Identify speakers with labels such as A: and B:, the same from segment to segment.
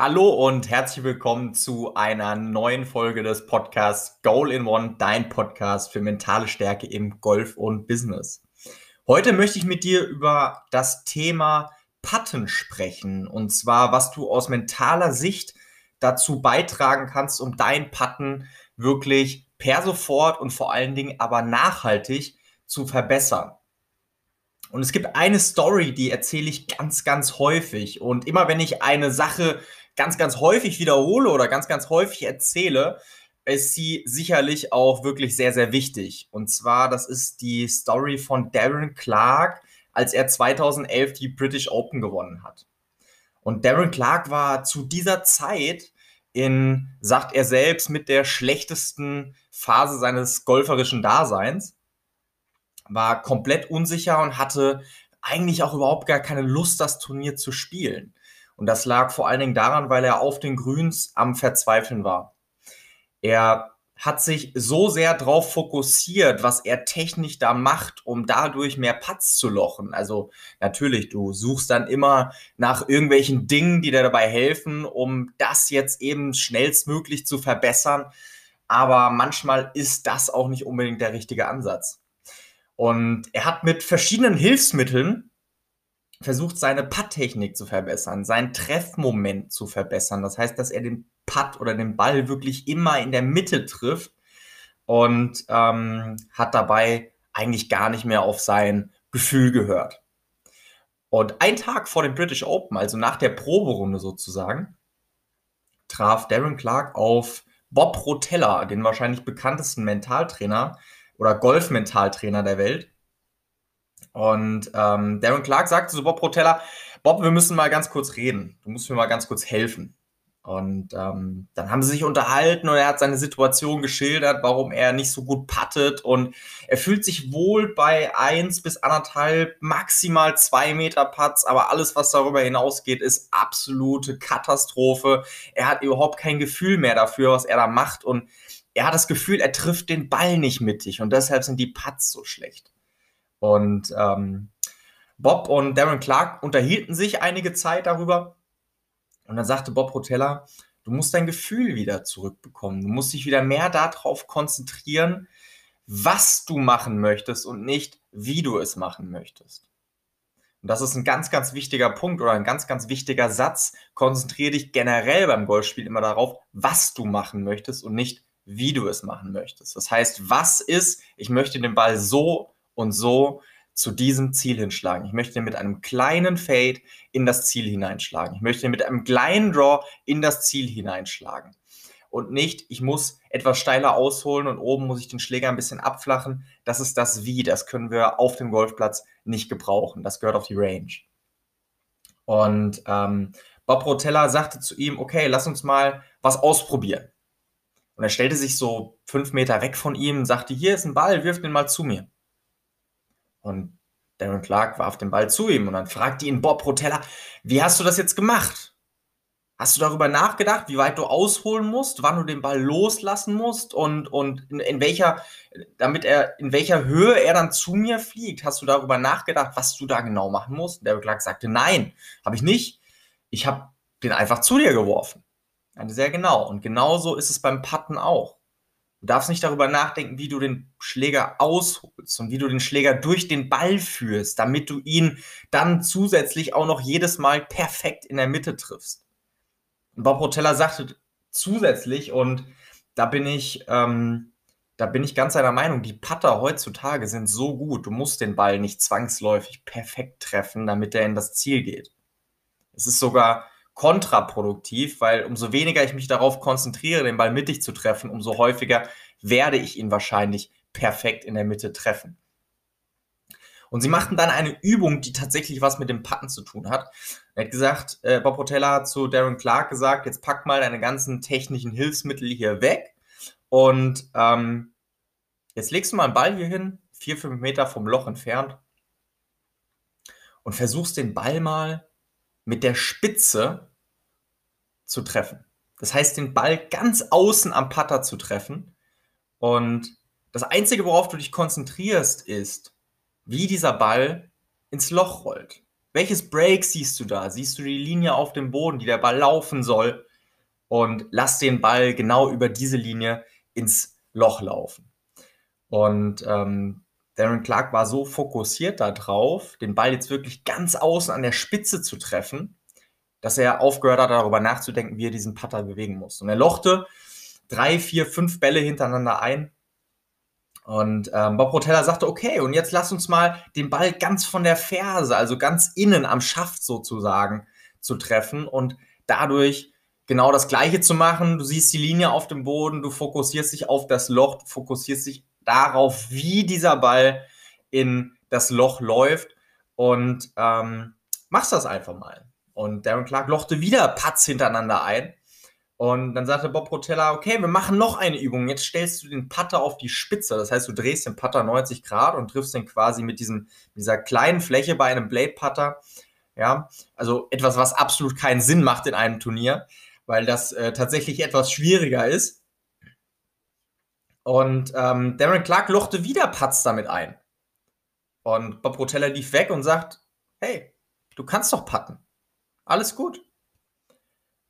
A: Hallo und herzlich willkommen zu einer neuen Folge des Podcasts Goal in One, dein Podcast für mentale Stärke im Golf und Business. Heute möchte ich mit dir über das Thema Patten sprechen und zwar, was du aus mentaler Sicht dazu beitragen kannst, um dein Patten wirklich per sofort und vor allen Dingen aber nachhaltig zu verbessern. Und es gibt eine Story, die erzähle ich ganz, ganz häufig. Und immer wenn ich eine Sache ganz, ganz häufig wiederhole oder ganz, ganz häufig erzähle, ist sie sicherlich auch wirklich sehr, sehr wichtig. Und zwar, das ist die Story von Darren Clark, als er 2011 die British Open gewonnen hat. Und Darren Clark war zu dieser Zeit in, sagt er selbst, mit der schlechtesten Phase seines golferischen Daseins, war komplett unsicher und hatte eigentlich auch überhaupt gar keine Lust, das Turnier zu spielen. Und das lag vor allen Dingen daran, weil er auf den Grüns am Verzweifeln war. Er hat sich so sehr darauf fokussiert, was er technisch da macht, um dadurch mehr Patz zu lochen. Also natürlich, du suchst dann immer nach irgendwelchen Dingen, die dir dabei helfen, um das jetzt eben schnellstmöglich zu verbessern. Aber manchmal ist das auch nicht unbedingt der richtige Ansatz. Und er hat mit verschiedenen Hilfsmitteln versucht, seine Putttechnik zu verbessern, seinen Treffmoment zu verbessern. Das heißt, dass er den Putt oder den Ball wirklich immer in der Mitte trifft und ähm, hat dabei eigentlich gar nicht mehr auf sein Gefühl gehört. Und ein Tag vor dem British Open, also nach der Proberunde sozusagen, traf Darren Clark auf Bob Rotella, den wahrscheinlich bekanntesten Mentaltrainer oder Golf-Mentaltrainer der Welt. Und ähm, Darren Clark sagte zu Bob Rotella, Bob, wir müssen mal ganz kurz reden. Du musst mir mal ganz kurz helfen. Und ähm, dann haben sie sich unterhalten und er hat seine Situation geschildert, warum er nicht so gut pattet. Und er fühlt sich wohl bei eins bis anderthalb, maximal zwei Meter Putts, aber alles, was darüber hinausgeht, ist absolute Katastrophe. Er hat überhaupt kein Gefühl mehr dafür, was er da macht. Und er hat das Gefühl, er trifft den Ball nicht mittig und deshalb sind die Putts so schlecht. Und ähm, Bob und Darren Clark unterhielten sich einige Zeit darüber. Und dann sagte Bob Rotella, du musst dein Gefühl wieder zurückbekommen. Du musst dich wieder mehr darauf konzentrieren, was du machen möchtest und nicht, wie du es machen möchtest. Und das ist ein ganz, ganz wichtiger Punkt oder ein ganz, ganz wichtiger Satz. Konzentriere dich generell beim Golfspiel immer darauf, was du machen möchtest und nicht, wie du es machen möchtest. Das heißt, was ist, ich möchte den Ball so und so zu diesem Ziel hinschlagen. Ich möchte mit einem kleinen Fade in das Ziel hineinschlagen. Ich möchte mit einem kleinen Draw in das Ziel hineinschlagen. Und nicht, ich muss etwas steiler ausholen und oben muss ich den Schläger ein bisschen abflachen. Das ist das Wie. Das können wir auf dem Golfplatz nicht gebrauchen. Das gehört auf die Range. Und ähm, Bob Rotella sagte zu ihm, okay, lass uns mal was ausprobieren. Und er stellte sich so fünf Meter weg von ihm und sagte, hier ist ein Ball, wirf den mal zu mir. Und Darren Clark warf den Ball zu ihm und dann fragte ihn Bob Rotella, wie hast du das jetzt gemacht? Hast du darüber nachgedacht, wie weit du ausholen musst, wann du den Ball loslassen musst und, und in, in welcher, damit er, in welcher Höhe er dann zu mir fliegt? Hast du darüber nachgedacht, was du da genau machen musst? Darren Clark sagte, nein, habe ich nicht. Ich habe den einfach zu dir geworfen. Sehr genau. Und genauso ist es beim Putten auch. Du darfst nicht darüber nachdenken, wie du den Schläger ausholst und wie du den Schläger durch den Ball führst, damit du ihn dann zusätzlich auch noch jedes Mal perfekt in der Mitte triffst. Und Bob Rotella sagte zusätzlich, und da bin ich, ähm, da bin ich ganz seiner Meinung, die Putter heutzutage sind so gut, du musst den Ball nicht zwangsläufig perfekt treffen, damit er in das Ziel geht. Es ist sogar kontraproduktiv, weil umso weniger ich mich darauf konzentriere, den Ball mittig zu treffen, umso häufiger werde ich ihn wahrscheinlich perfekt in der Mitte treffen. Und sie machten dann eine Übung, die tatsächlich was mit dem Patten zu tun hat. Er hat gesagt, äh, Bob Rotella hat zu Darren Clark gesagt, jetzt pack mal deine ganzen technischen Hilfsmittel hier weg und ähm, jetzt legst du mal einen Ball hier hin, vier, fünf Meter vom Loch entfernt und versuchst den Ball mal mit der Spitze zu treffen. Das heißt, den Ball ganz außen am Putter zu treffen. Und das Einzige, worauf du dich konzentrierst, ist, wie dieser Ball ins Loch rollt. Welches Break siehst du da? Siehst du die Linie auf dem Boden, die der Ball laufen soll? Und lass den Ball genau über diese Linie ins Loch laufen. Und ähm, Darren Clark war so fokussiert darauf, den Ball jetzt wirklich ganz außen an der Spitze zu treffen, dass er aufgehört hat, darüber nachzudenken, wie er diesen Putter bewegen muss. Und er lochte drei, vier, fünf Bälle hintereinander ein. Und ähm, Bob Rotella sagte, okay, und jetzt lass uns mal den Ball ganz von der Ferse, also ganz innen am Schaft sozusagen, zu treffen und dadurch genau das Gleiche zu machen. Du siehst die Linie auf dem Boden, du fokussierst dich auf das Loch, du fokussierst dich darauf, wie dieser Ball in das Loch läuft und ähm, machst das einfach mal. Und Darren Clark lochte wieder Putts hintereinander ein. Und dann sagte Bob Rotella, okay, wir machen noch eine Übung. Jetzt stellst du den Putter auf die Spitze. Das heißt, du drehst den Putter 90 Grad und triffst den quasi mit diesem, dieser kleinen Fläche bei einem Blade Putter. Ja, also etwas, was absolut keinen Sinn macht in einem Turnier, weil das äh, tatsächlich etwas schwieriger ist. Und ähm, Darren Clark lochte wieder Putts damit ein. Und Bob Rotella lief weg und sagt, hey, du kannst doch putten alles gut.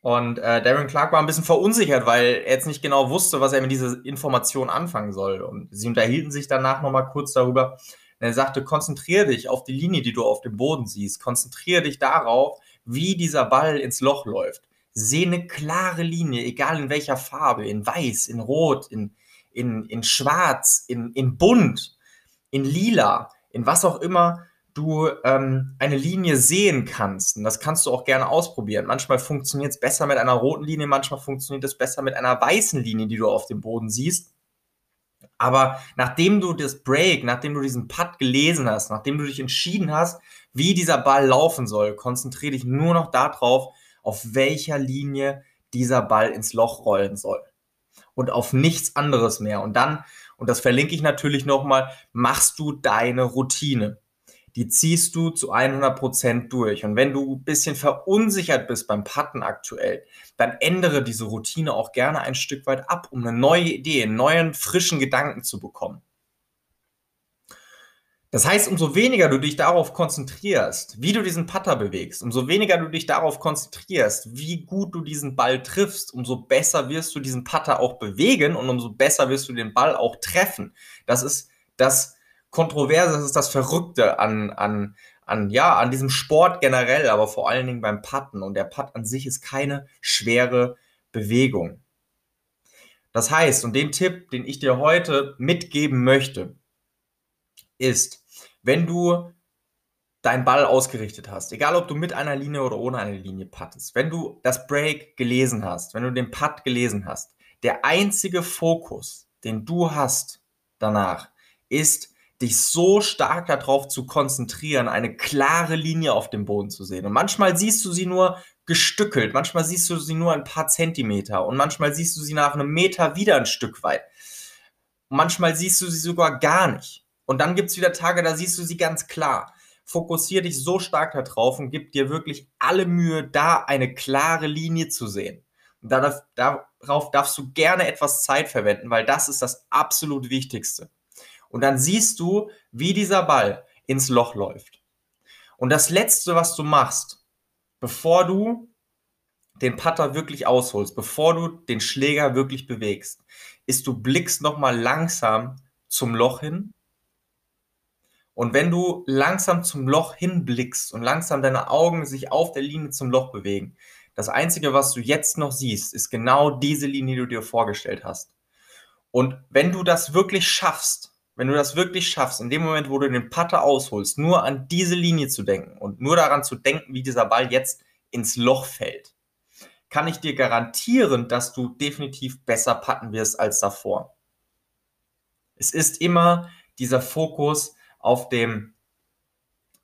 A: Und äh, Darren Clark war ein bisschen verunsichert, weil er jetzt nicht genau wusste, was er mit dieser Information anfangen soll. Und sie unterhielten sich danach nochmal kurz darüber. Und er sagte, konzentriere dich auf die Linie, die du auf dem Boden siehst. Konzentriere dich darauf, wie dieser Ball ins Loch läuft. Sehe eine klare Linie, egal in welcher Farbe, in weiß, in rot, in, in, in schwarz, in, in bunt, in lila, in was auch immer du ähm, eine Linie sehen kannst. Und das kannst du auch gerne ausprobieren. Manchmal funktioniert es besser mit einer roten Linie, manchmal funktioniert es besser mit einer weißen Linie, die du auf dem Boden siehst. Aber nachdem du das Break, nachdem du diesen Putt gelesen hast, nachdem du dich entschieden hast, wie dieser Ball laufen soll, konzentriere dich nur noch darauf, auf welcher Linie dieser Ball ins Loch rollen soll. Und auf nichts anderes mehr. Und dann, und das verlinke ich natürlich nochmal, machst du deine Routine die ziehst du zu 100 Prozent durch. Und wenn du ein bisschen verunsichert bist beim Putten aktuell, dann ändere diese Routine auch gerne ein Stück weit ab, um eine neue Idee, einen neuen, frischen Gedanken zu bekommen. Das heißt, umso weniger du dich darauf konzentrierst, wie du diesen Putter bewegst, umso weniger du dich darauf konzentrierst, wie gut du diesen Ball triffst, umso besser wirst du diesen Putter auch bewegen und umso besser wirst du den Ball auch treffen. Das ist das Kontroverse, das ist das Verrückte an, an, an, ja, an diesem Sport generell, aber vor allen Dingen beim Putten. Und der Putt an sich ist keine schwere Bewegung. Das heißt, und den Tipp, den ich dir heute mitgeben möchte, ist, wenn du deinen Ball ausgerichtet hast, egal ob du mit einer Linie oder ohne eine Linie puttest, wenn du das Break gelesen hast, wenn du den Putt gelesen hast, der einzige Fokus, den du hast danach, ist dich so stark darauf zu konzentrieren, eine klare Linie auf dem Boden zu sehen. Und manchmal siehst du sie nur gestückelt, manchmal siehst du sie nur ein paar Zentimeter und manchmal siehst du sie nach einem Meter wieder ein Stück weit. manchmal siehst du sie sogar gar nicht. Und dann gibt es wieder Tage, da siehst du sie ganz klar. Fokussier dich so stark darauf und gib dir wirklich alle Mühe, da eine klare Linie zu sehen. Und darauf darfst du gerne etwas Zeit verwenden, weil das ist das absolut Wichtigste. Und dann siehst du, wie dieser Ball ins Loch läuft. Und das Letzte, was du machst, bevor du den Putter wirklich ausholst, bevor du den Schläger wirklich bewegst, ist du blickst nochmal langsam zum Loch hin. Und wenn du langsam zum Loch hinblickst und langsam deine Augen sich auf der Linie zum Loch bewegen, das Einzige, was du jetzt noch siehst, ist genau diese Linie, die du dir vorgestellt hast. Und wenn du das wirklich schaffst, wenn du das wirklich schaffst, in dem Moment, wo du den Putter ausholst, nur an diese Linie zu denken und nur daran zu denken, wie dieser Ball jetzt ins Loch fällt, kann ich dir garantieren, dass du definitiv besser putten wirst als davor. Es ist immer dieser Fokus auf dem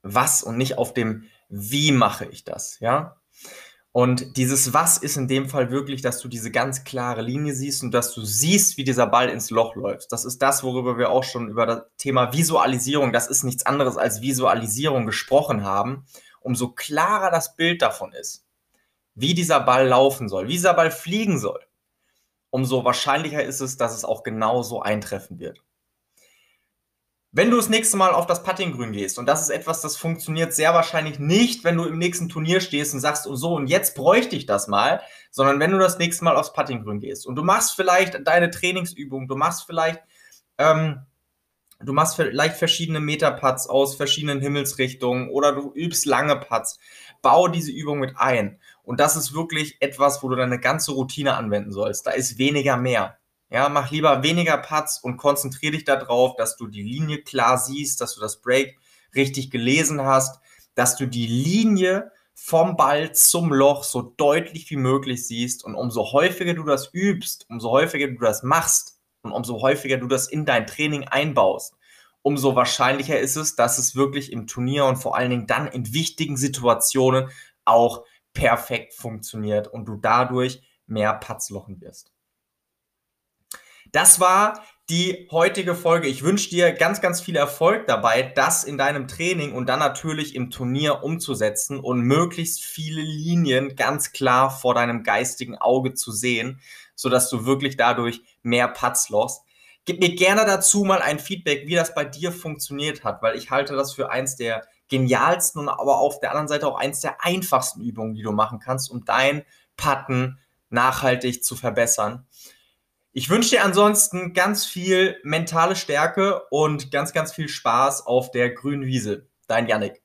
A: Was und nicht auf dem Wie mache ich das, ja? Und dieses Was ist in dem Fall wirklich, dass du diese ganz klare Linie siehst und dass du siehst, wie dieser Ball ins Loch läuft. Das ist das, worüber wir auch schon über das Thema Visualisierung, das ist nichts anderes als Visualisierung gesprochen haben. Umso klarer das Bild davon ist, wie dieser Ball laufen soll, wie dieser Ball fliegen soll, umso wahrscheinlicher ist es, dass es auch genau so eintreffen wird. Wenn du das nächste Mal auf das Puttinggrün gehst, und das ist etwas, das funktioniert sehr wahrscheinlich nicht, wenn du im nächsten Turnier stehst und sagst, und so, und jetzt bräuchte ich das mal, sondern wenn du das nächste Mal aufs Puttinggrün gehst und du machst vielleicht deine Trainingsübung, du machst vielleicht, ähm, du machst vielleicht verschiedene Meterputts aus verschiedenen Himmelsrichtungen oder du übst lange Putts, bau diese Übung mit ein. Und das ist wirklich etwas, wo du deine ganze Routine anwenden sollst. Da ist weniger mehr. Ja, mach lieber weniger Putts und konzentriere dich darauf, dass du die Linie klar siehst, dass du das Break richtig gelesen hast, dass du die Linie vom Ball zum Loch so deutlich wie möglich siehst und umso häufiger du das übst, umso häufiger du das machst und umso häufiger du das in dein Training einbaust, umso wahrscheinlicher ist es, dass es wirklich im Turnier und vor allen Dingen dann in wichtigen Situationen auch perfekt funktioniert und du dadurch mehr Putts lochen wirst. Das war die heutige Folge. Ich wünsche dir ganz, ganz viel Erfolg dabei, das in deinem Training und dann natürlich im Turnier umzusetzen und möglichst viele Linien ganz klar vor deinem geistigen Auge zu sehen, sodass du wirklich dadurch mehr Putts lost. Gib mir gerne dazu mal ein Feedback, wie das bei dir funktioniert hat, weil ich halte das für eins der genialsten und aber auf der anderen Seite auch eins der einfachsten Übungen, die du machen kannst, um dein Putten nachhaltig zu verbessern. Ich wünsche dir ansonsten ganz viel mentale Stärke und ganz, ganz viel Spaß auf der grünen Wiese. Dein Yannick.